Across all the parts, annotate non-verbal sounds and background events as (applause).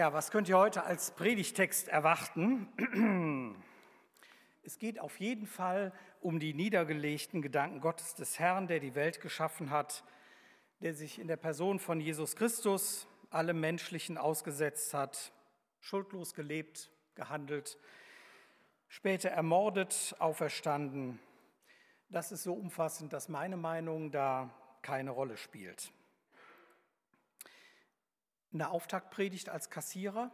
Ja, was könnt ihr heute als Predigtext erwarten? (clears throat) Es geht auf jeden Fall um die niedergelegten Gedanken Gottes des Herrn, der die Welt geschaffen hat, der sich in der Person von Jesus Christus allem Menschlichen ausgesetzt hat, schuldlos gelebt, gehandelt, später ermordet, auferstanden. Das ist so umfassend, dass meine Meinung da keine Rolle spielt eine Auftaktpredigt als Kassierer?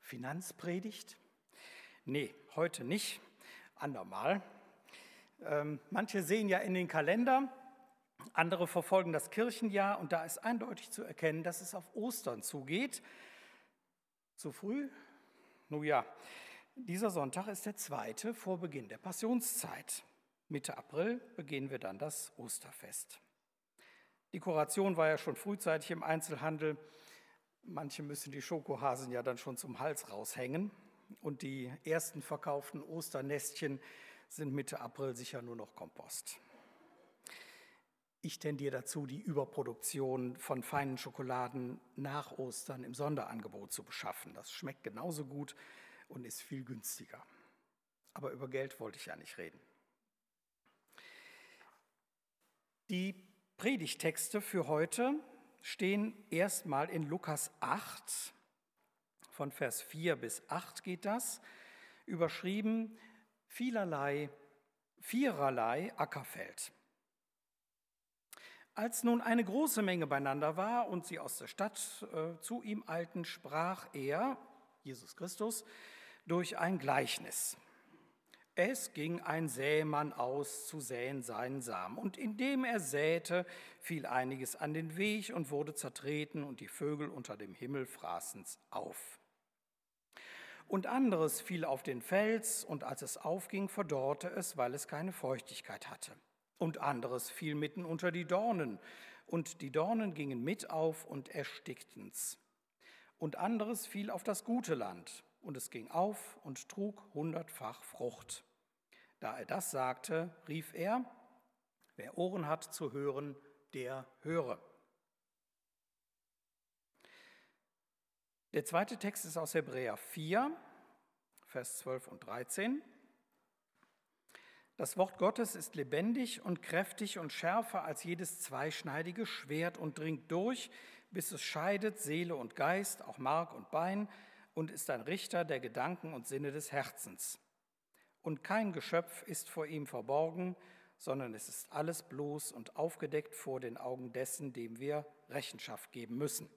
Finanzpredigt? Nee, heute nicht. Andermal. Ähm, manche sehen ja in den Kalender, andere verfolgen das Kirchenjahr und da ist eindeutig zu erkennen, dass es auf Ostern zugeht. Zu früh? Nun ja, dieser Sonntag ist der zweite vor Beginn der Passionszeit. Mitte April beginnen wir dann das Osterfest. Dekoration war ja schon frühzeitig im Einzelhandel. Manche müssen die Schokohasen ja dann schon zum Hals raushängen. Und die ersten verkauften Osternestchen sind Mitte April sicher nur noch Kompost. Ich tendiere dazu, die Überproduktion von feinen Schokoladen nach Ostern im Sonderangebot zu beschaffen. Das schmeckt genauso gut und ist viel günstiger. Aber über Geld wollte ich ja nicht reden. Die Predigtexte für heute stehen erstmal in Lukas 8, von Vers 4 bis 8 geht das, überschrieben vielerlei, viererlei Ackerfeld. Als nun eine große Menge beieinander war und sie aus der Stadt äh, zu ihm eilten, sprach er, Jesus Christus, durch ein Gleichnis. Es ging ein Sämann aus zu säen seinen Samen, und indem er säte, fiel einiges an den Weg und wurde zertreten, und die Vögel unter dem Himmel fraßen's auf. Und anderes fiel auf den Fels, und als es aufging, verdorrte es, weil es keine Feuchtigkeit hatte. Und anderes fiel mitten unter die Dornen, und die Dornen gingen mit auf und erstickten's. Und anderes fiel auf das gute Land, und es ging auf und trug hundertfach Frucht. Da er das sagte, rief er, wer Ohren hat zu hören, der höre. Der zweite Text ist aus Hebräer 4, Vers 12 und 13. Das Wort Gottes ist lebendig und kräftig und schärfer als jedes zweischneidige Schwert und dringt durch, bis es scheidet Seele und Geist, auch Mark und Bein, und ist ein Richter der Gedanken und Sinne des Herzens. Und kein Geschöpf ist vor ihm verborgen, sondern es ist alles bloß und aufgedeckt vor den Augen dessen, dem wir Rechenschaft geben müssen.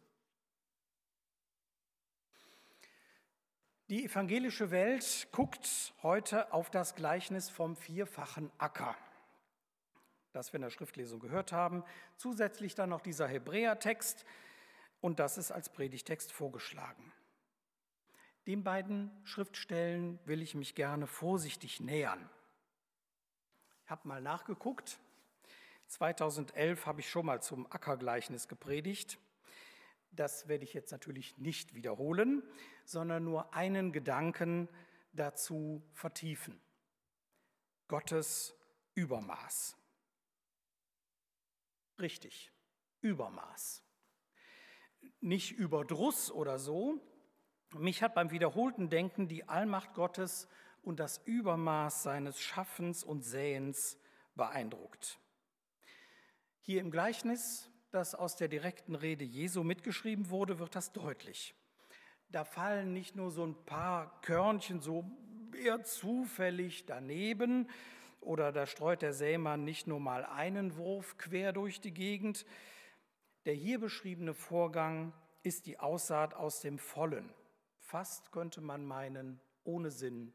Die evangelische Welt guckt heute auf das Gleichnis vom vierfachen Acker, das wir in der Schriftlesung gehört haben. Zusätzlich dann noch dieser Hebräertext und das ist als Predigtext vorgeschlagen. Den beiden Schriftstellen will ich mich gerne vorsichtig nähern. Ich habe mal nachgeguckt. 2011 habe ich schon mal zum Ackergleichnis gepredigt. Das werde ich jetzt natürlich nicht wiederholen, sondern nur einen Gedanken dazu vertiefen. Gottes Übermaß. Richtig, Übermaß. Nicht Überdruss oder so, mich hat beim wiederholten Denken die Allmacht Gottes und das Übermaß seines Schaffens und Säens beeindruckt. Hier im Gleichnis, das aus der direkten Rede Jesu mitgeschrieben wurde, wird das deutlich. Da fallen nicht nur so ein paar Körnchen so eher zufällig daneben oder da streut der Sämann nicht nur mal einen Wurf quer durch die Gegend. Der hier beschriebene Vorgang ist die Aussaat aus dem Vollen fast könnte man meinen, ohne Sinn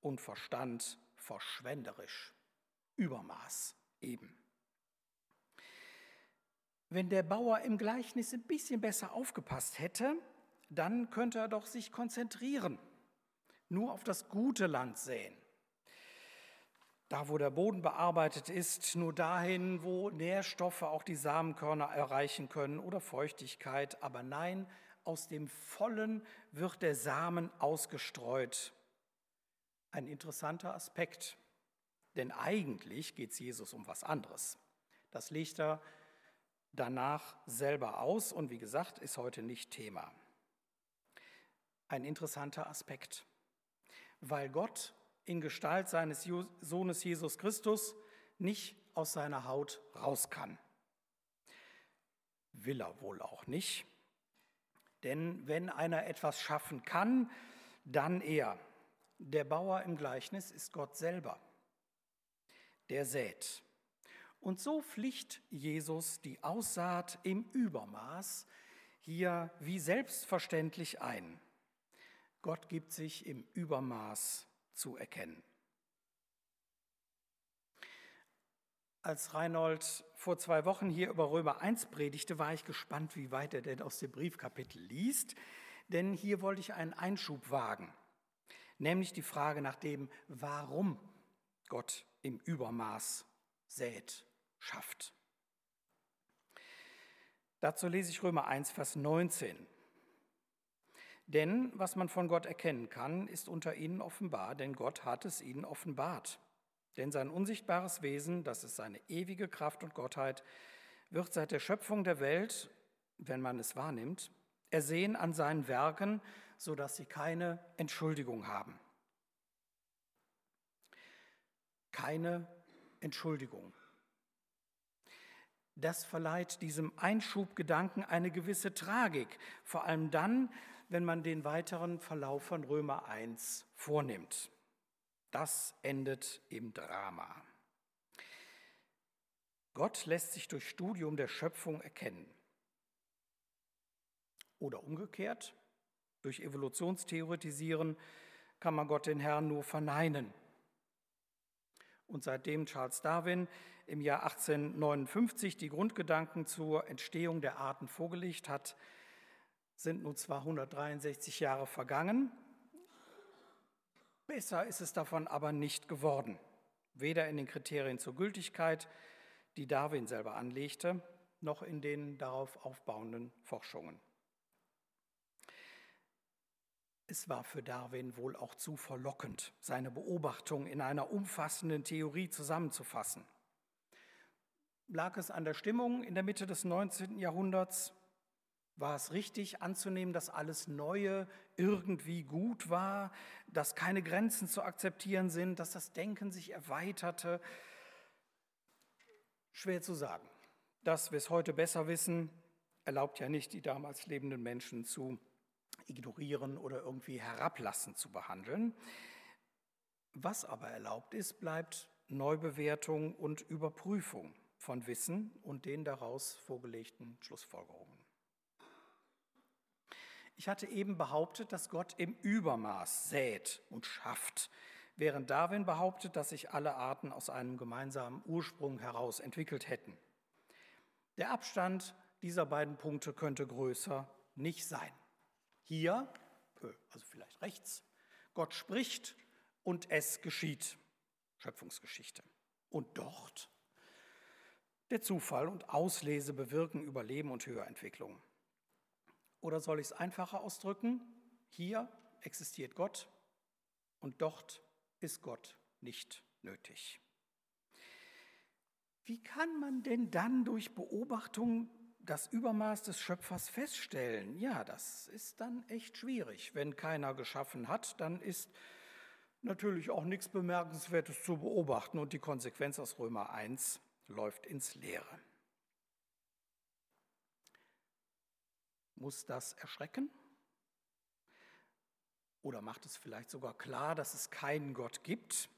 und Verstand, verschwenderisch, Übermaß eben. Wenn der Bauer im Gleichnis ein bisschen besser aufgepasst hätte, dann könnte er doch sich konzentrieren, nur auf das gute Land säen. Da, wo der Boden bearbeitet ist, nur dahin, wo Nährstoffe auch die Samenkörner erreichen können oder Feuchtigkeit. Aber nein, aus dem Vollen wird der Samen ausgestreut. Ein interessanter Aspekt, denn eigentlich geht es Jesus um was anderes. Das legt er danach selber aus und wie gesagt, ist heute nicht Thema. ein interessanter Aspekt, weil Gott in Gestalt seines Sohnes Jesus Christus nicht aus seiner Haut raus kann. Will er wohl auch nicht. Denn wenn einer etwas schaffen kann, dann er. Der Bauer im Gleichnis ist Gott selber, der sät. Und so pflicht Jesus die Aussaat im Übermaß hier wie selbstverständlich ein. Gott gibt sich im Übermaß zu erkennen. Als Reinhold vor zwei Wochen hier über Römer 1 predigte, war ich gespannt, wie weit er denn aus dem Briefkapitel liest, denn hier wollte ich einen Einschub wagen, nämlich die Frage nach dem, warum Gott im Übermaß sät, schafft. Dazu lese ich Römer 1, Vers 19. Denn was man von Gott erkennen kann, ist unter ihnen offenbar, denn Gott hat es ihnen offenbart. Denn sein unsichtbares Wesen, das ist seine ewige Kraft und Gottheit, wird seit der Schöpfung der Welt, wenn man es wahrnimmt, ersehen an seinen Werken, sodass sie keine Entschuldigung haben. Keine Entschuldigung. Das verleiht diesem Einschubgedanken eine gewisse Tragik, vor allem dann, wenn man den weiteren Verlauf von Römer 1 vornimmt. Das endet im Drama. Gott lässt sich durch Studium der Schöpfung erkennen. Oder umgekehrt, durch Evolutionstheoretisieren kann man Gott den Herrn nur verneinen. Und seitdem Charles Darwin im Jahr 1859 die Grundgedanken zur Entstehung der Arten vorgelegt hat, sind nun zwar 163 Jahre vergangen, besser ist es davon aber nicht geworden, weder in den Kriterien zur Gültigkeit, die Darwin selber anlegte, noch in den darauf aufbauenden Forschungen. Es war für Darwin wohl auch zu verlockend, seine Beobachtung in einer umfassenden Theorie zusammenzufassen. Lag es an der Stimmung in der Mitte des 19. Jahrhunderts? War es richtig anzunehmen, dass alles Neue irgendwie gut war, dass keine Grenzen zu akzeptieren sind, dass das Denken sich erweiterte? Schwer zu sagen. Das wir es heute besser wissen, erlaubt ja nicht, die damals lebenden Menschen zu ignorieren oder irgendwie herablassend zu behandeln. Was aber erlaubt ist, bleibt Neubewertung und Überprüfung von Wissen und den daraus vorgelegten Schlussfolgerungen. Ich hatte eben behauptet, dass Gott im Übermaß sät und schafft, während Darwin behauptet, dass sich alle Arten aus einem gemeinsamen Ursprung heraus entwickelt hätten. Der Abstand dieser beiden Punkte könnte größer nicht sein. Hier, also vielleicht rechts, Gott spricht und es geschieht. Schöpfungsgeschichte. Und dort der Zufall und Auslese bewirken Überleben und Höherentwicklung. Oder soll ich es einfacher ausdrücken? Hier existiert Gott und dort ist Gott nicht nötig. Wie kann man denn dann durch Beobachtung das Übermaß des Schöpfers feststellen? Ja, das ist dann echt schwierig. Wenn keiner geschaffen hat, dann ist natürlich auch nichts Bemerkenswertes zu beobachten und die Konsequenz aus Römer 1 läuft ins Leere. Muss das erschrecken? Oder macht es vielleicht sogar klar, dass es keinen Gott gibt?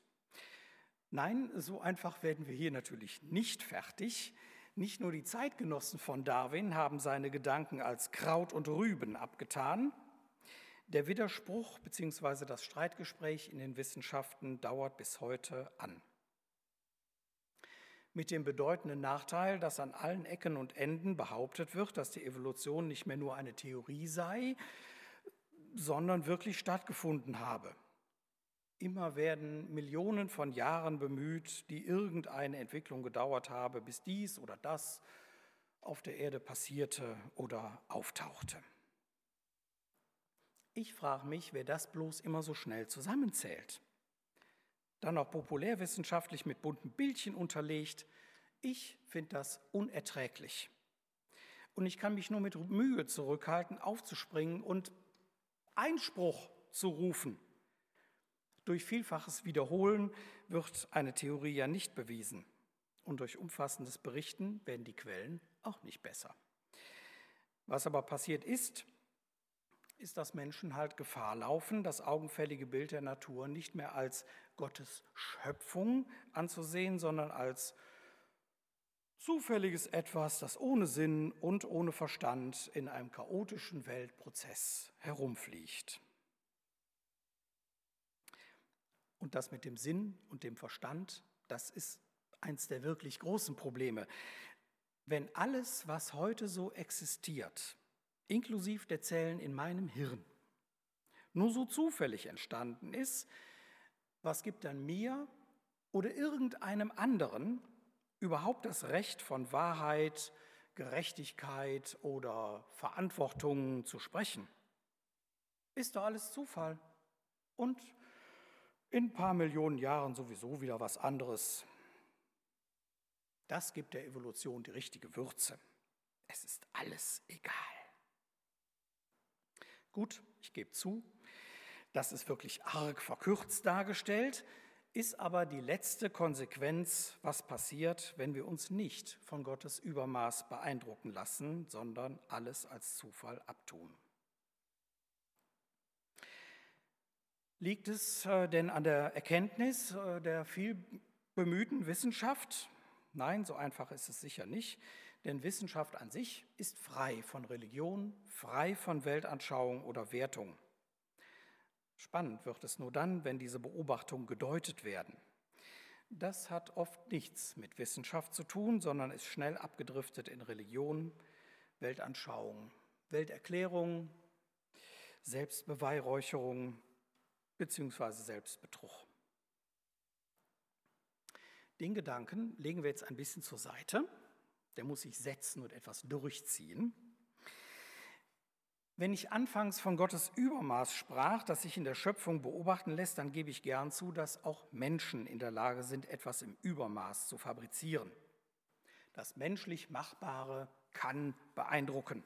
Nein, so einfach werden wir hier natürlich nicht fertig. Nicht nur die Zeitgenossen von Darwin haben seine Gedanken als Kraut und Rüben abgetan. Der Widerspruch bzw. das Streitgespräch in den Wissenschaften dauert bis heute an mit dem bedeutenden Nachteil, dass an allen Ecken und Enden behauptet wird, dass die Evolution nicht mehr nur eine Theorie sei, sondern wirklich stattgefunden habe. Immer werden Millionen von Jahren bemüht, die irgendeine Entwicklung gedauert habe, bis dies oder das auf der Erde passierte oder auftauchte. Ich frage mich, wer das bloß immer so schnell zusammenzählt dann noch populärwissenschaftlich mit bunten Bildchen unterlegt. Ich finde das unerträglich. Und ich kann mich nur mit Mühe zurückhalten, aufzuspringen und Einspruch zu rufen. Durch vielfaches Wiederholen wird eine Theorie ja nicht bewiesen. Und durch umfassendes Berichten werden die Quellen auch nicht besser. Was aber passiert ist, ist, dass Menschen halt Gefahr laufen, das augenfällige Bild der Natur nicht mehr als Gottes Schöpfung anzusehen, sondern als zufälliges Etwas, das ohne Sinn und ohne Verstand in einem chaotischen Weltprozess herumfliegt. Und das mit dem Sinn und dem Verstand, das ist eins der wirklich großen Probleme. Wenn alles, was heute so existiert, inklusive der Zellen in meinem Hirn, nur so zufällig entstanden ist, was gibt dann mir oder irgendeinem anderen überhaupt das Recht von Wahrheit, Gerechtigkeit oder Verantwortung zu sprechen? Ist doch alles Zufall und in ein paar Millionen Jahren sowieso wieder was anderes. Das gibt der Evolution die richtige Würze. Es ist alles egal. Gut, ich gebe zu, das ist wirklich arg verkürzt dargestellt, ist aber die letzte Konsequenz, was passiert, wenn wir uns nicht von Gottes Übermaß beeindrucken lassen, sondern alles als Zufall abtun. Liegt es äh, denn an der Erkenntnis äh, der viel bemühten Wissenschaft? Nein, so einfach ist es sicher nicht, denn Wissenschaft an sich ist frei von Religion, frei von Weltanschauung oder Wertung. Spannend wird es nur dann, wenn diese Beobachtungen gedeutet werden. Das hat oft nichts mit Wissenschaft zu tun, sondern ist schnell abgedriftet in Religion, Weltanschauung, Welterklärung, Selbstbeweihräucherung bzw. Selbstbetrug. Den Gedanken legen wir jetzt ein bisschen zur Seite. Der muss sich setzen und etwas durchziehen. Wenn ich anfangs von Gottes Übermaß sprach, das sich in der Schöpfung beobachten lässt, dann gebe ich gern zu, dass auch Menschen in der Lage sind, etwas im Übermaß zu fabrizieren. Das menschlich Machbare kann beeindrucken,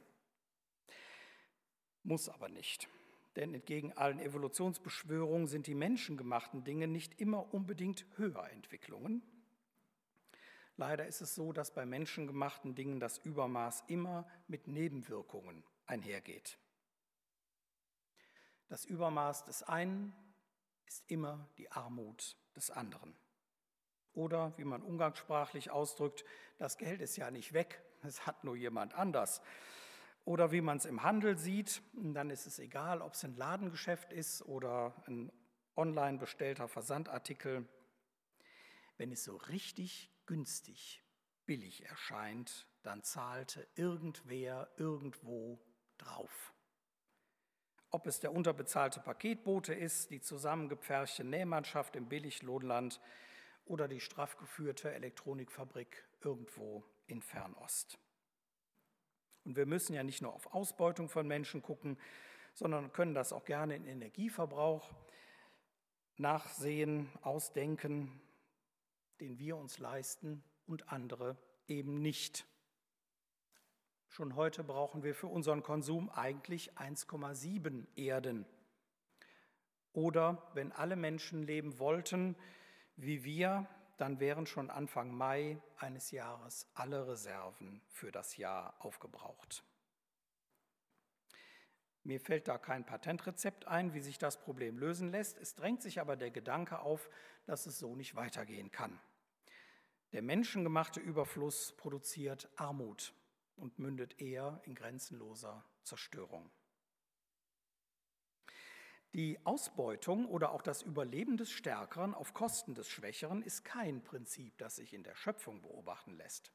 muss aber nicht. Denn entgegen allen Evolutionsbeschwörungen sind die menschengemachten Dinge nicht immer unbedingt Höherentwicklungen, Leider ist es so, dass bei menschengemachten Dingen das Übermaß immer mit Nebenwirkungen einhergeht. Das Übermaß des einen ist immer die Armut des anderen. Oder wie man umgangssprachlich ausdrückt, das Geld ist ja nicht weg, es hat nur jemand anders. Oder wie man es im Handel sieht, dann ist es egal, ob es ein Ladengeschäft ist oder ein online bestellter Versandartikel. Wenn es so richtig günstig, billig erscheint, dann zahlte irgendwer irgendwo drauf. Ob es der unterbezahlte Paketbote ist, die zusammengepferchte Nähmannschaft im Billiglohnland oder die straff geführte Elektronikfabrik irgendwo in Fernost. Und wir müssen ja nicht nur auf Ausbeutung von Menschen gucken, sondern können das auch gerne in Energieverbrauch nachsehen, ausdenken, den wir uns leisten und andere eben nicht. Schon heute brauchen wir für unseren Konsum eigentlich 1,7 Erden. Oder wenn alle Menschen leben wollten wie wir, dann wären schon Anfang Mai eines Jahres alle Reserven für das Jahr aufgebraucht. Mir fällt da kein Patentrezept ein, wie sich das Problem lösen lässt. Es drängt sich aber der Gedanke auf, dass es so nicht weitergehen kann. Der menschengemachte Überfluss produziert Armut und mündet eher in grenzenloser Zerstörung. Die Ausbeutung oder auch das Überleben des Stärkeren auf Kosten des Schwächeren ist kein Prinzip, das sich in der Schöpfung beobachten lässt.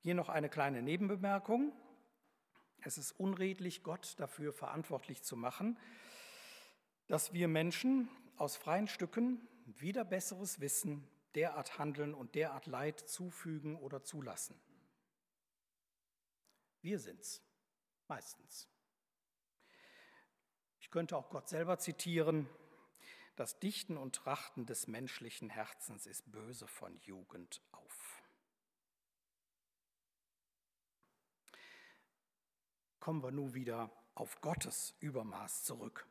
Hier noch eine kleine Nebenbemerkung. Es ist unredlich, Gott dafür verantwortlich zu machen, dass wir Menschen aus freien Stücken wieder besseres Wissen derart handeln und derart Leid zufügen oder zulassen. Wir sind's, meistens. Ich könnte auch Gott selber zitieren. Das Dichten und Trachten des menschlichen Herzens ist böse von Jugend auf. Kommen wir nun wieder auf Gottes Übermaß zurück.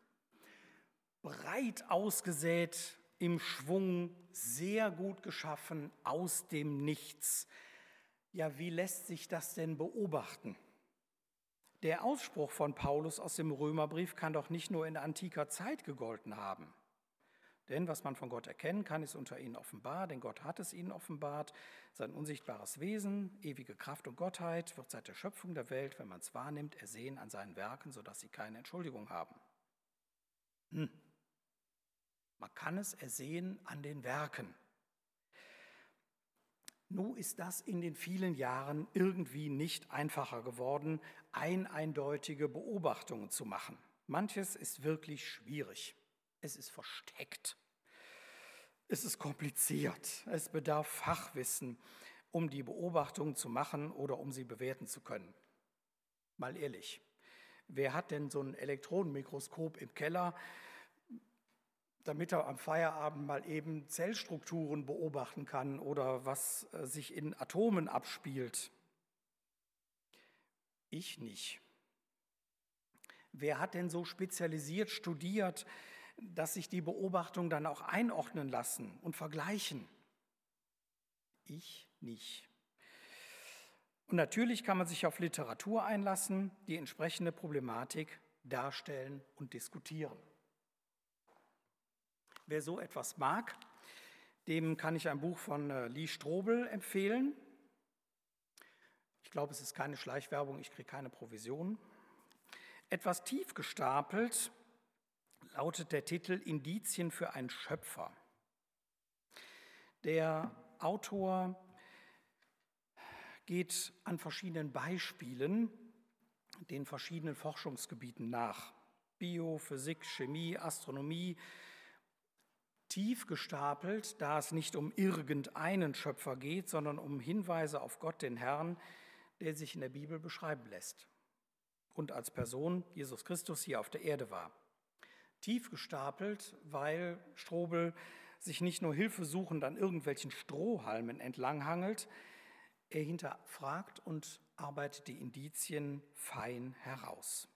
Breit ausgesät, im Schwung, sehr gut geschaffen, aus dem Nichts. Ja, wie lässt sich das denn beobachten? Der Ausspruch von Paulus aus dem Römerbrief kann doch nicht nur in antiker Zeit gegolten haben. Denn was man von Gott erkennen kann, ist unter ihnen offenbar, denn Gott hat es ihnen offenbart. Sein unsichtbares Wesen, ewige Kraft und Gottheit wird seit der Schöpfung der Welt, wenn man es wahrnimmt, ersehen an seinen Werken, sodass sie keine Entschuldigung haben. Hm. Man kann es ersehen an den Werken. Nun ist das in den vielen Jahren irgendwie nicht einfacher geworden, eineindeutige Beobachtungen zu machen. Manches ist wirklich schwierig. Es ist versteckt. Es ist kompliziert. Es bedarf Fachwissen, um die Beobachtungen zu machen oder um sie bewerten zu können. Mal ehrlich, wer hat denn so ein Elektronenmikroskop im Keller, damit er am Feierabend mal eben Zellstrukturen beobachten kann oder was äh, sich in Atomen abspielt? Ich nicht. Wer hat denn so spezialisiert studiert, dass sich die Beobachtungen dann auch einordnen lassen und vergleichen? Ich nicht. Und natürlich kann man sich auf Literatur einlassen, die entsprechende Problematik darstellen und diskutieren. Wer so etwas mag, dem kann ich ein Buch von äh, Lee Strobel empfehlen. Ich glaube, es ist keine Schleichwerbung, ich kriege keine Provision. Etwas tief gestapelt lautet der Titel Indizien für einen Schöpfer. Der Autor geht an verschiedenen Beispielen den verschiedenen Forschungsgebieten nach. Bio, Physik, Chemie, Astronomie, tief gestapelt, da es nicht um irgendeinen Schöpfer geht, sondern um Hinweise auf Gott, den Herrn, der sich in der Bibel beschreiben lässt und als Person Jesus Christus hier auf der Erde war. Tief gestapelt, weil Strobel sich nicht nur hilfesuchend an irgendwelchen Strohhalmen entlanghangelt, er hinterfragt und arbeitet die Indizien fein heraus.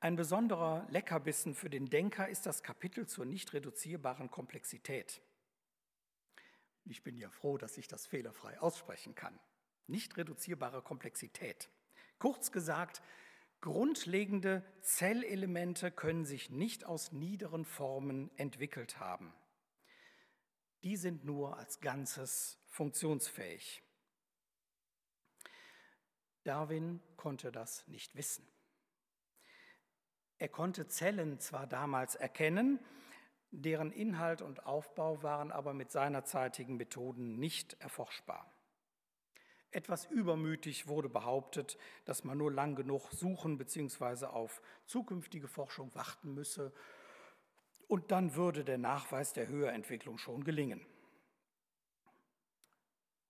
Ein besonderer Leckerbissen für den Denker ist das Kapitel zur nicht reduzierbaren Komplexität. Ich bin ja froh, dass ich das fehlerfrei aussprechen kann. Nicht reduzierbare Komplexität. Kurz gesagt, grundlegende Zellelemente können sich nicht aus niederen Formen entwickelt haben. Die sind nur als Ganzes funktionsfähig. Darwin konnte das nicht wissen. Er konnte Zellen zwar damals erkennen, deren Inhalt und Aufbau waren aber mit seinerzeitigen Methoden nicht erforschbar. Etwas übermütig wurde behauptet, dass man nur lang genug suchen bzw. auf zukünftige Forschung warten müsse und dann würde der Nachweis der Höherentwicklung schon gelingen.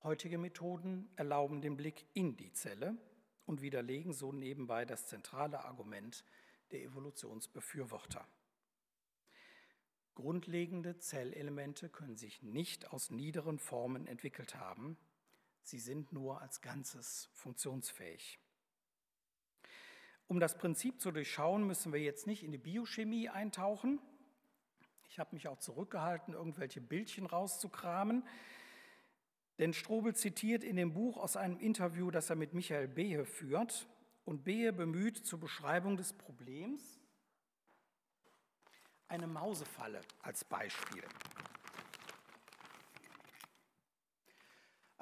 Heutige Methoden erlauben den Blick in die Zelle und widerlegen so nebenbei das zentrale Argument der Evolutionsbefürworter. Grundlegende Zellelemente können sich nicht aus niederen Formen entwickelt haben, sie sind nur als Ganzes funktionsfähig. Um das Prinzip zu durchschauen, müssen wir jetzt nicht in die Biochemie eintauchen. Ich habe mich auch zurückgehalten, irgendwelche Bildchen rauszukramen. Denn Strobel zitiert in dem Buch aus einem Interview, das er mit Michael Behe führt, und Behe bemüht zur Beschreibung des Problems eine Mausefalle als Beispiel.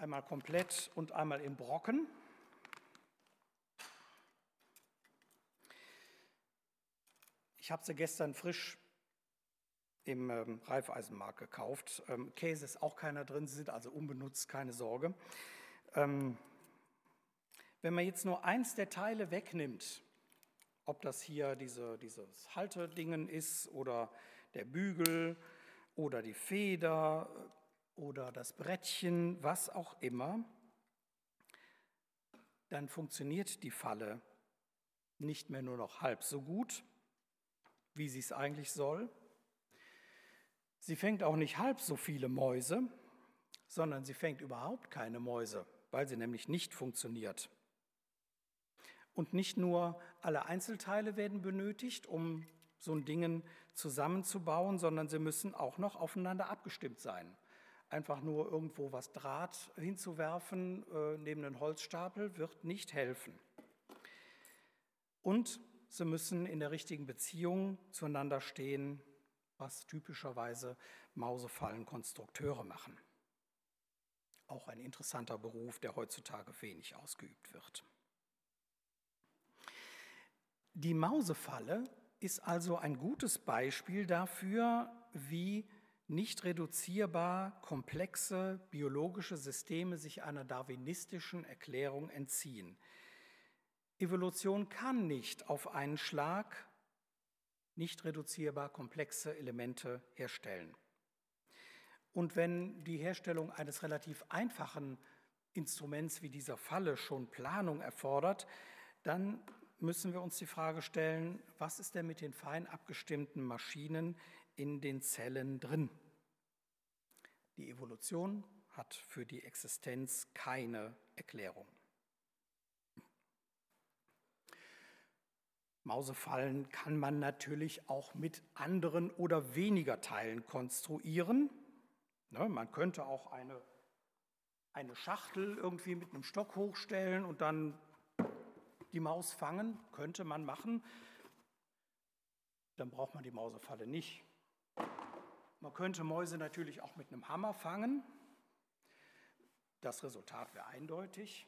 Einmal komplett und einmal in Brocken. Ich habe sie gestern frisch im ähm, Reifeisenmarkt gekauft. Ähm, Käse ist auch keiner drin, sie sind also unbenutzt, keine Sorge. Ähm, wenn man jetzt nur eins der Teile wegnimmt, ob das hier diese, dieses Haltedingen ist oder der Bügel oder die Feder oder das Brettchen, was auch immer, dann funktioniert die Falle nicht mehr nur noch halb so gut, wie sie es eigentlich soll. Sie fängt auch nicht halb so viele Mäuse, sondern sie fängt überhaupt keine Mäuse, weil sie nämlich nicht funktioniert. Und nicht nur alle Einzelteile werden benötigt, um so ein Ding zusammenzubauen, sondern sie müssen auch noch aufeinander abgestimmt sein. Einfach nur irgendwo was Draht hinzuwerfen äh, neben einen Holzstapel wird nicht helfen. Und sie müssen in der richtigen Beziehung zueinander stehen, was typischerweise Mausefallenkonstrukteure machen. Auch ein interessanter Beruf, der heutzutage wenig ausgeübt wird. Die Mausefalle ist also ein gutes Beispiel dafür, wie nicht reduzierbar komplexe biologische Systeme sich einer darwinistischen Erklärung entziehen. Evolution kann nicht auf einen Schlag nicht reduzierbar komplexe Elemente herstellen. Und wenn die Herstellung eines relativ einfachen Instruments wie dieser Falle schon Planung erfordert, dann müssen wir uns die Frage stellen, was ist denn mit den fein abgestimmten Maschinen in den Zellen drin? Die Evolution hat für die Existenz keine Erklärung. Mausefallen kann man natürlich auch mit anderen oder weniger Teilen konstruieren. Ne, man könnte auch eine, eine Schachtel irgendwie mit einem Stock hochstellen und dann die Maus fangen, könnte man machen. Dann braucht man die Mausefalle nicht. Man könnte Mäuse natürlich auch mit einem Hammer fangen. Das Resultat wäre eindeutig.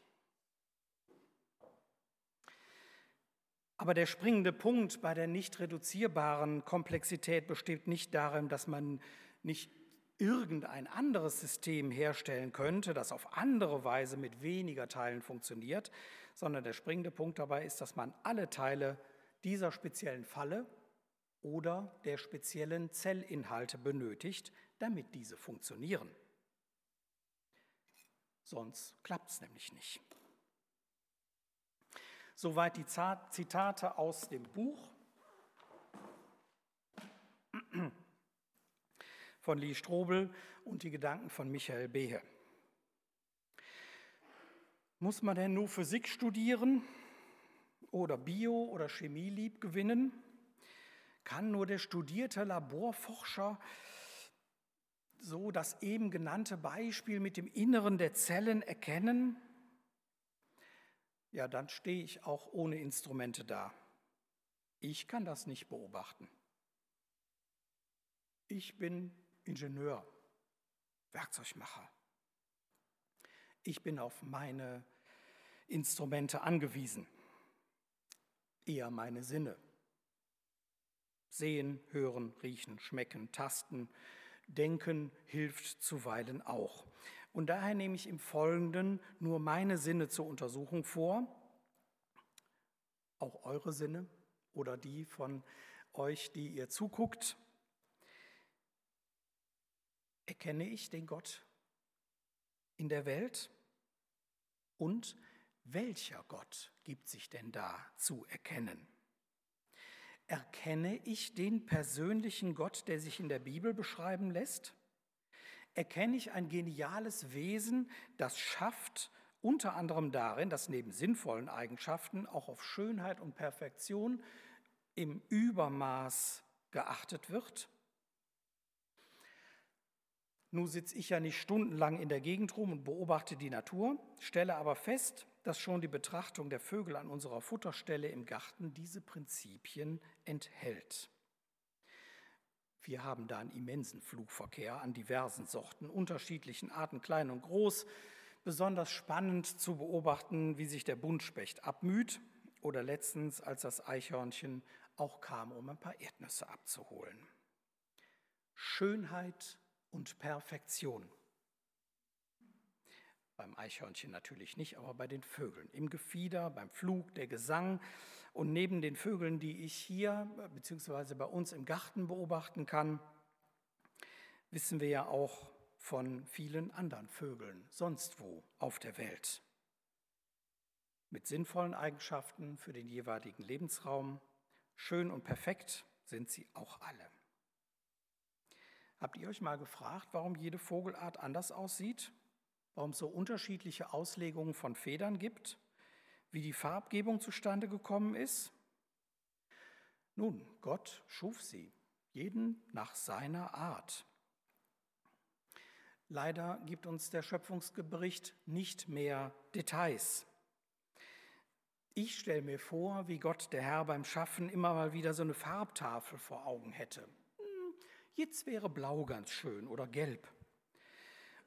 Aber der springende Punkt bei der nicht reduzierbaren Komplexität besteht nicht darin, dass man nicht irgendein anderes System herstellen könnte, das auf andere Weise mit weniger Teilen funktioniert, sondern der springende Punkt dabei ist, dass man alle Teile dieser speziellen Falle oder der speziellen Zellinhalte benötigt, damit diese funktionieren. Sonst klappt es nämlich nicht. Soweit die Zitate aus dem Buch von Lee Strobel und die Gedanken von Michael Behe. Muss man denn nur Physik studieren oder Bio oder Chemie lieb gewinnen? Kann nur der studierte Laborforscher so das eben genannte Beispiel mit dem Inneren der Zellen erkennen? ja, dann stehe ich auch ohne Instrumente da. Ich kann das nicht beobachten. Ich bin Ingenieur, Werkzeugmacher. Ich bin auf meine Instrumente angewiesen, eher meine Sinne. Sehen, hören, riechen, schmecken, tasten, denken hilft zuweilen auch. Und daher nehme ich im Folgenden nur meine Sinne zur Untersuchung vor, auch eure Sinne oder die von euch, die ihr zuguckt. Erkenne ich den Gott in der Welt? Und welcher Gott gibt sich denn da zu erkennen? Erkenne ich den persönlichen Gott, der sich in der Bibel beschreiben lässt? erkenne ich ein geniales Wesen, das schafft, unter anderem darin, dass neben sinnvollen Eigenschaften auch auf Schönheit und Perfektion im Übermaß geachtet wird. Nun sitze ich ja nicht stundenlang in der Gegend rum und beobachte die Natur, stelle aber fest, dass schon die Betrachtung der Vögel an unserer Futterstelle im Garten diese Prinzipien enthält. Wir haben da einen immensen Flugverkehr an diversen Sorten, unterschiedlichen Arten, klein und groß. Besonders spannend zu beobachten, wie sich der Buntspecht abmüht oder letztens, als das Eichhörnchen auch kam, um ein paar Erdnüsse abzuholen. Schönheit und Perfektion. Beim Eichhörnchen natürlich nicht, aber bei den Vögeln. Im Gefieder, beim Flug, der Gesang, und neben den Vögeln, die ich hier bzw. bei uns im Garten beobachten kann, wissen wir ja auch von vielen anderen Vögeln sonst wo auf der Welt. Mit sinnvollen Eigenschaften für den jeweiligen Lebensraum, schön und perfekt sind sie auch alle. Habt ihr euch mal gefragt, warum jede Vogelart anders aussieht? Warum es so unterschiedliche Auslegungen von Federn gibt? wie die Farbgebung zustande gekommen ist? Nun, Gott schuf sie, jeden nach seiner Art. Leider gibt uns der Schöpfungsbericht nicht mehr Details. Ich stelle mir vor, wie Gott, der Herr, beim Schaffen immer mal wieder so eine Farbtafel vor Augen hätte. Hm, jetzt wäre blau ganz schön oder gelb.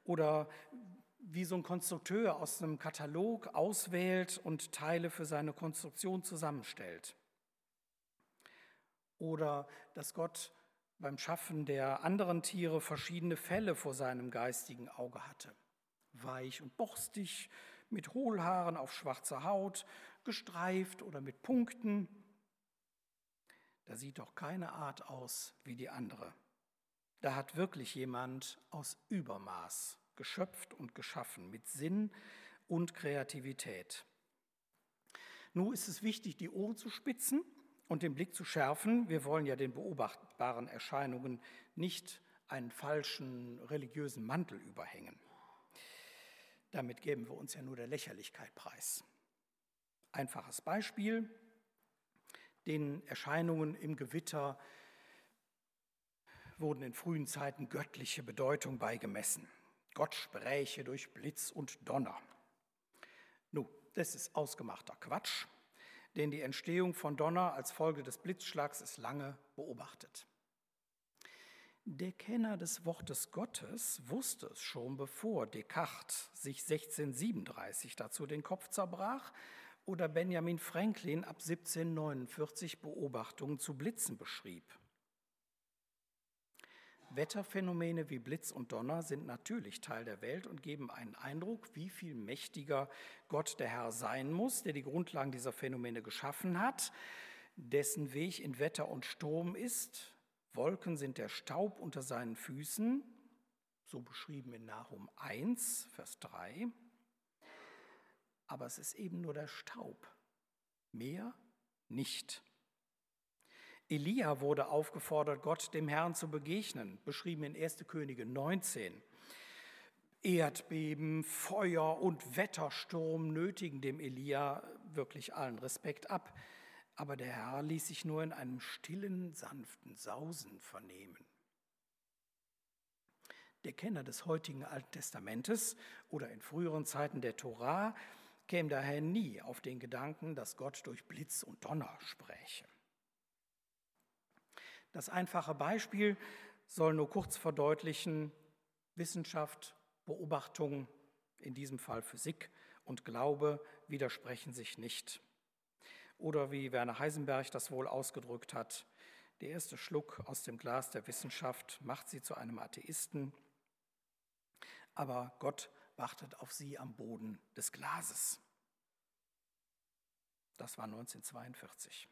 Oder wie so ein Konstrukteur aus einem Katalog auswählt und Teile für seine Konstruktion zusammenstellt. Oder dass Gott beim Schaffen der anderen Tiere verschiedene Fälle vor seinem geistigen Auge hatte. Weich und borstig, mit Hohlhaaren auf schwarzer Haut, gestreift oder mit Punkten. Da sieht doch keine Art aus wie die andere. Da hat wirklich jemand aus Übermaß geschöpft und geschaffen, mit Sinn und Kreativität. Nun ist es wichtig, die Ohren zu spitzen und den Blick zu schärfen. Wir wollen ja den beobachtbaren Erscheinungen nicht einen falschen religiösen Mantel überhängen. Damit geben wir uns ja nur der Lächerlichkeit preis. Einfaches Beispiel, den Erscheinungen im Gewitter wurden in frühen Zeiten göttliche Bedeutung beigemessen. Gott spräche durch Blitz und Donner. Nun, das ist ausgemachter Quatsch denn die Entstehung von Donner als Folge des Blitzschlags ist lange beobachtet. Der Kenner des Wortes Gottes wusste es schon, bevor Descartes sich 1637 dazu den Kopf zerbrach oder Benjamin Franklin ab 1749 Beobachtungen zu Blitzen beschrieb. Wetterphänomene wie Blitz und Donner sind natürlich Teil der Welt und geben einen Eindruck, wie viel mächtiger Gott der Herr sein muss, der die Grundlagen dieser Phänomene geschaffen hat, dessen Weg in Wetter und Sturm ist. Wolken sind der Staub unter seinen Füßen, so beschrieben in Nahum 1, Vers 3. Aber es ist eben nur der Staub, mehr nicht. Elia wurde aufgefordert, Gott dem Herrn zu begegnen, beschrieben in 1. Könige 19. Erdbeben, Feuer und Wettersturm nötigen dem Elia wirklich allen Respekt ab. Aber der Herr ließ sich nur in einem stillen, sanften Sausen vernehmen. Der Kenner des heutigen Alten Testamentes oder in früheren Zeiten der Torah käme daher nie auf den Gedanken, dass Gott durch Blitz und Donner spräche. Das einfache Beispiel soll nur kurz verdeutlichen, Wissenschaft, Beobachtung, in diesem Fall Physik und Glaube widersprechen sich nicht. Oder wie Werner Heisenberg das wohl ausgedrückt hat, der erste Schluck aus dem Glas der Wissenschaft macht sie zu einem Atheisten, aber Gott wartet auf sie am Boden des Glases. Das war 1942.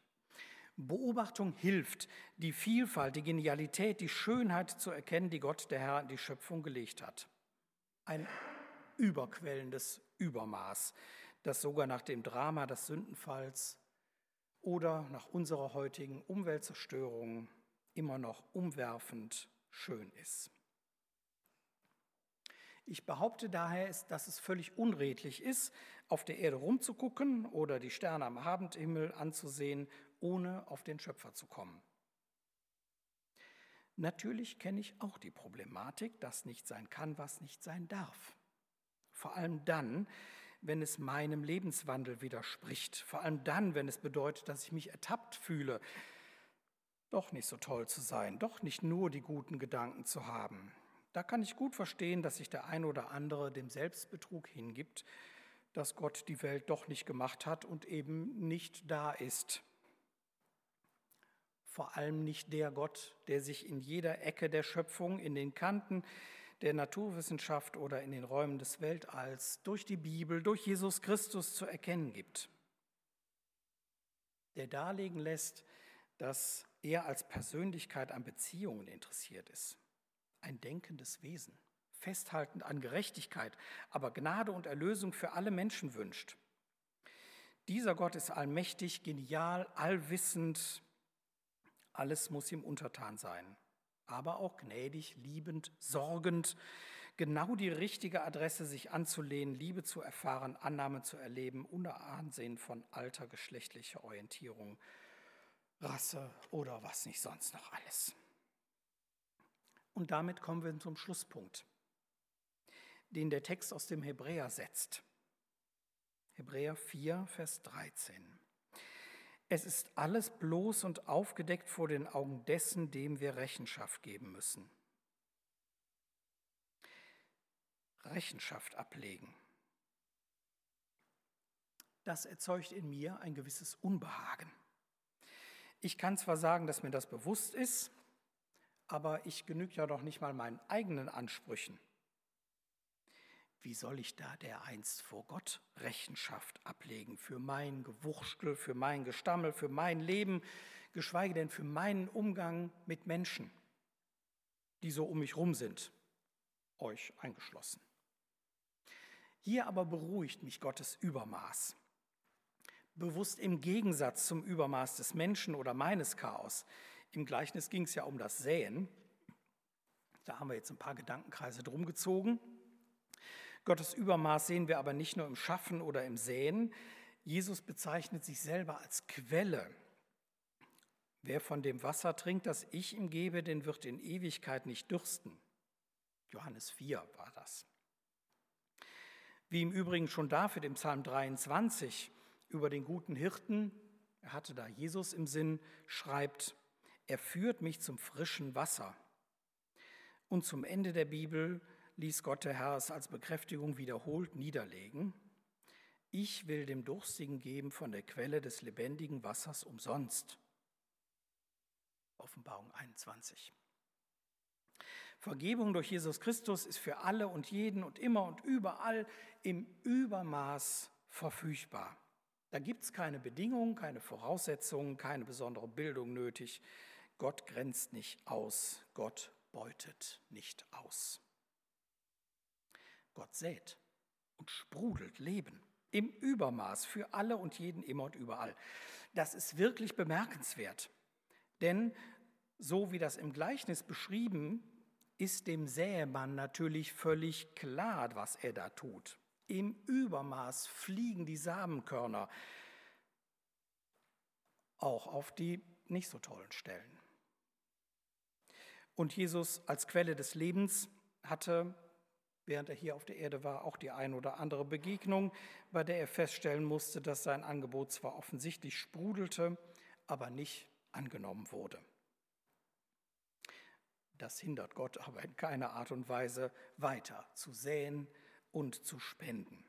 Beobachtung hilft, die Vielfalt, die Genialität, die Schönheit zu erkennen, die Gott, der Herr, in die Schöpfung gelegt hat. Ein überquellendes Übermaß, das sogar nach dem Drama des Sündenfalls oder nach unserer heutigen Umweltzerstörung immer noch umwerfend schön ist. Ich behaupte daher, dass es völlig unredlich ist, auf der Erde rumzugucken oder die Sterne am Abendhimmel anzusehen ohne auf den Schöpfer zu kommen. Natürlich kenne ich auch die Problematik, dass nicht sein kann, was nicht sein darf. Vor allem dann, wenn es meinem Lebenswandel widerspricht. Vor allem dann, wenn es bedeutet, dass ich mich ertappt fühle, doch nicht so toll zu sein, doch nicht nur die guten Gedanken zu haben. Da kann ich gut verstehen, dass sich der ein oder andere dem Selbstbetrug hingibt, dass Gott die Welt doch nicht gemacht hat und eben nicht da ist vor allem nicht der Gott, der sich in jeder Ecke der Schöpfung, in den Kanten der Naturwissenschaft oder in den Räumen des Weltalls durch die Bibel, durch Jesus Christus zu erkennen gibt. Der darlegen lässt, dass er als Persönlichkeit an Beziehungen interessiert ist. Ein denkendes Wesen, festhaltend an Gerechtigkeit, aber Gnade und Erlösung für alle Menschen wünscht. Dieser Gott ist allmächtig, genial, allwissend, alles muss ihm untertan sein, aber auch gnädig, liebend, sorgend, genau die richtige Adresse, sich anzulehnen, Liebe zu erfahren, Annahme zu erleben, ohne Ansehen von Alter, geschlechtlicher Orientierung, Rasse oder was nicht sonst noch alles. Und damit kommen wir zum Schlusspunkt, den der Text aus dem Hebräer setzt. Hebräer 4, Vers 13. Es ist alles bloß und aufgedeckt vor den Augen dessen, dem wir Rechenschaft geben müssen. Rechenschaft ablegen. Das erzeugt in mir ein gewisses Unbehagen. Ich kann zwar sagen, dass mir das bewusst ist, aber ich genüge ja doch nicht mal meinen eigenen Ansprüchen. Wie soll ich da dereinst vor Gott Rechenschaft ablegen für mein Gewuchtel, für mein Gestammel, für mein Leben, geschweige denn für meinen Umgang mit Menschen, die so um mich rum sind, euch eingeschlossen. Hier aber beruhigt mich Gottes Übermaß. Bewusst im Gegensatz zum Übermaß des Menschen oder meines Chaos. Im Gleichnis ging es ja um das Säen. Da haben wir jetzt ein paar Gedankenkreise drum gezogen. Gottes Übermaß sehen wir aber nicht nur im Schaffen oder im Säen. Jesus bezeichnet sich selber als Quelle. Wer von dem Wasser trinkt, das ich ihm gebe, den wird in Ewigkeit nicht dürsten. Johannes 4 war das. Wie im Übrigen schon David im Psalm 23 über den guten Hirten, er hatte da Jesus im Sinn, schreibt, er führt mich zum frischen Wasser. Und zum Ende der Bibel ließ Gott der Herr es als Bekräftigung wiederholt niederlegen. Ich will dem Durstigen geben von der Quelle des lebendigen Wassers umsonst. Offenbarung 21. Vergebung durch Jesus Christus ist für alle und jeden und immer und überall im Übermaß verfügbar. Da gibt es keine Bedingungen, keine Voraussetzungen, keine besondere Bildung nötig. Gott grenzt nicht aus, Gott beutet nicht aus. Gott sät und sprudelt Leben im Übermaß für alle und jeden immer und überall. Das ist wirklich bemerkenswert, denn so wie das im Gleichnis beschrieben ist dem Sämann natürlich völlig klar, was er da tut. Im Übermaß fliegen die Samenkörner auch auf die nicht so tollen Stellen. Und Jesus als Quelle des Lebens hatte, während er hier auf der Erde war, auch die ein oder andere Begegnung, bei der er feststellen musste, dass sein Angebot zwar offensichtlich sprudelte, aber nicht angenommen wurde. Das hindert Gott aber in keiner Art und Weise weiter zu säen und zu spenden.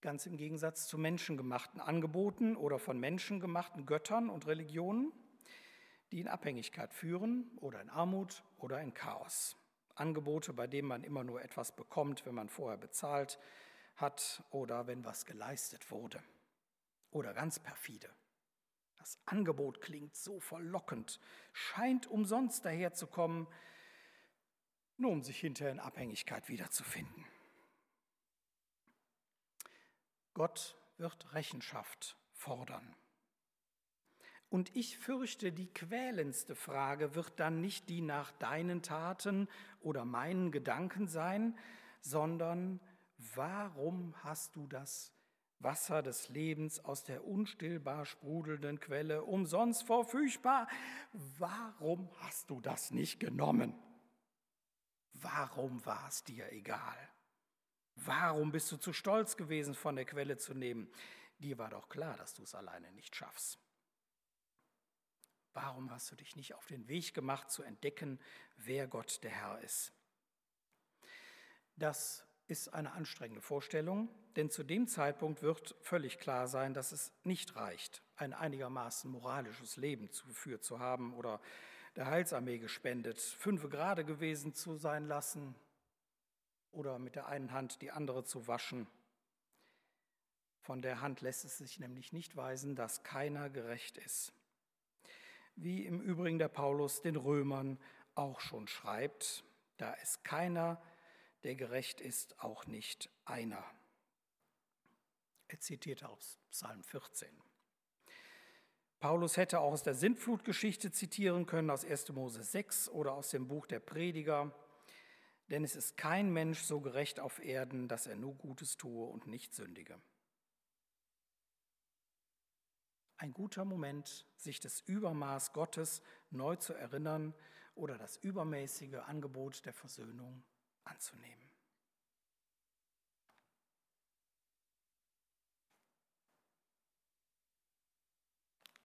Ganz im Gegensatz zu menschengemachten Angeboten oder von menschengemachten Göttern und Religionen, die in Abhängigkeit führen oder in Armut oder in Chaos. Angebote, bei denen man immer nur etwas bekommt, wenn man vorher bezahlt hat oder wenn was geleistet wurde. Oder ganz perfide, das Angebot klingt so verlockend, scheint umsonst daherzukommen, nur um sich hinterher in Abhängigkeit wiederzufinden. Gott wird Rechenschaft fordern. Und ich fürchte, die quälendste Frage wird dann nicht die nach deinen Taten oder meinen Gedanken sein, sondern warum hast du das Wasser des Lebens aus der unstillbar sprudelnden Quelle, umsonst verfügbar. Warum hast du das nicht genommen? Warum war es dir egal? Warum bist du zu stolz gewesen, von der Quelle zu nehmen? Dir war doch klar, dass du es alleine nicht schaffst. Warum hast du dich nicht auf den Weg gemacht, zu entdecken, wer Gott der Herr ist? Das ist eine anstrengende Vorstellung, denn zu dem Zeitpunkt wird völlig klar sein, dass es nicht reicht, ein einigermaßen moralisches Leben geführt zu haben oder der Heilsarmee gespendet, fünfe gerade gewesen zu sein lassen oder mit der einen Hand die andere zu waschen. Von der Hand lässt es sich nämlich nicht weisen, dass keiner gerecht ist. Wie im Übrigen der Paulus den Römern auch schon schreibt, da ist keiner der gerecht ist, auch nicht einer. Er zitiert aus Psalm 14. Paulus hätte auch aus der Sintflutgeschichte zitieren können, aus 1. Mose 6 oder aus dem Buch der Prediger. Denn es ist kein Mensch so gerecht auf Erden, dass er nur Gutes tue und nicht sündige. Ein guter Moment, sich des Übermaß Gottes neu zu erinnern oder das übermäßige Angebot der Versöhnung anzunehmen.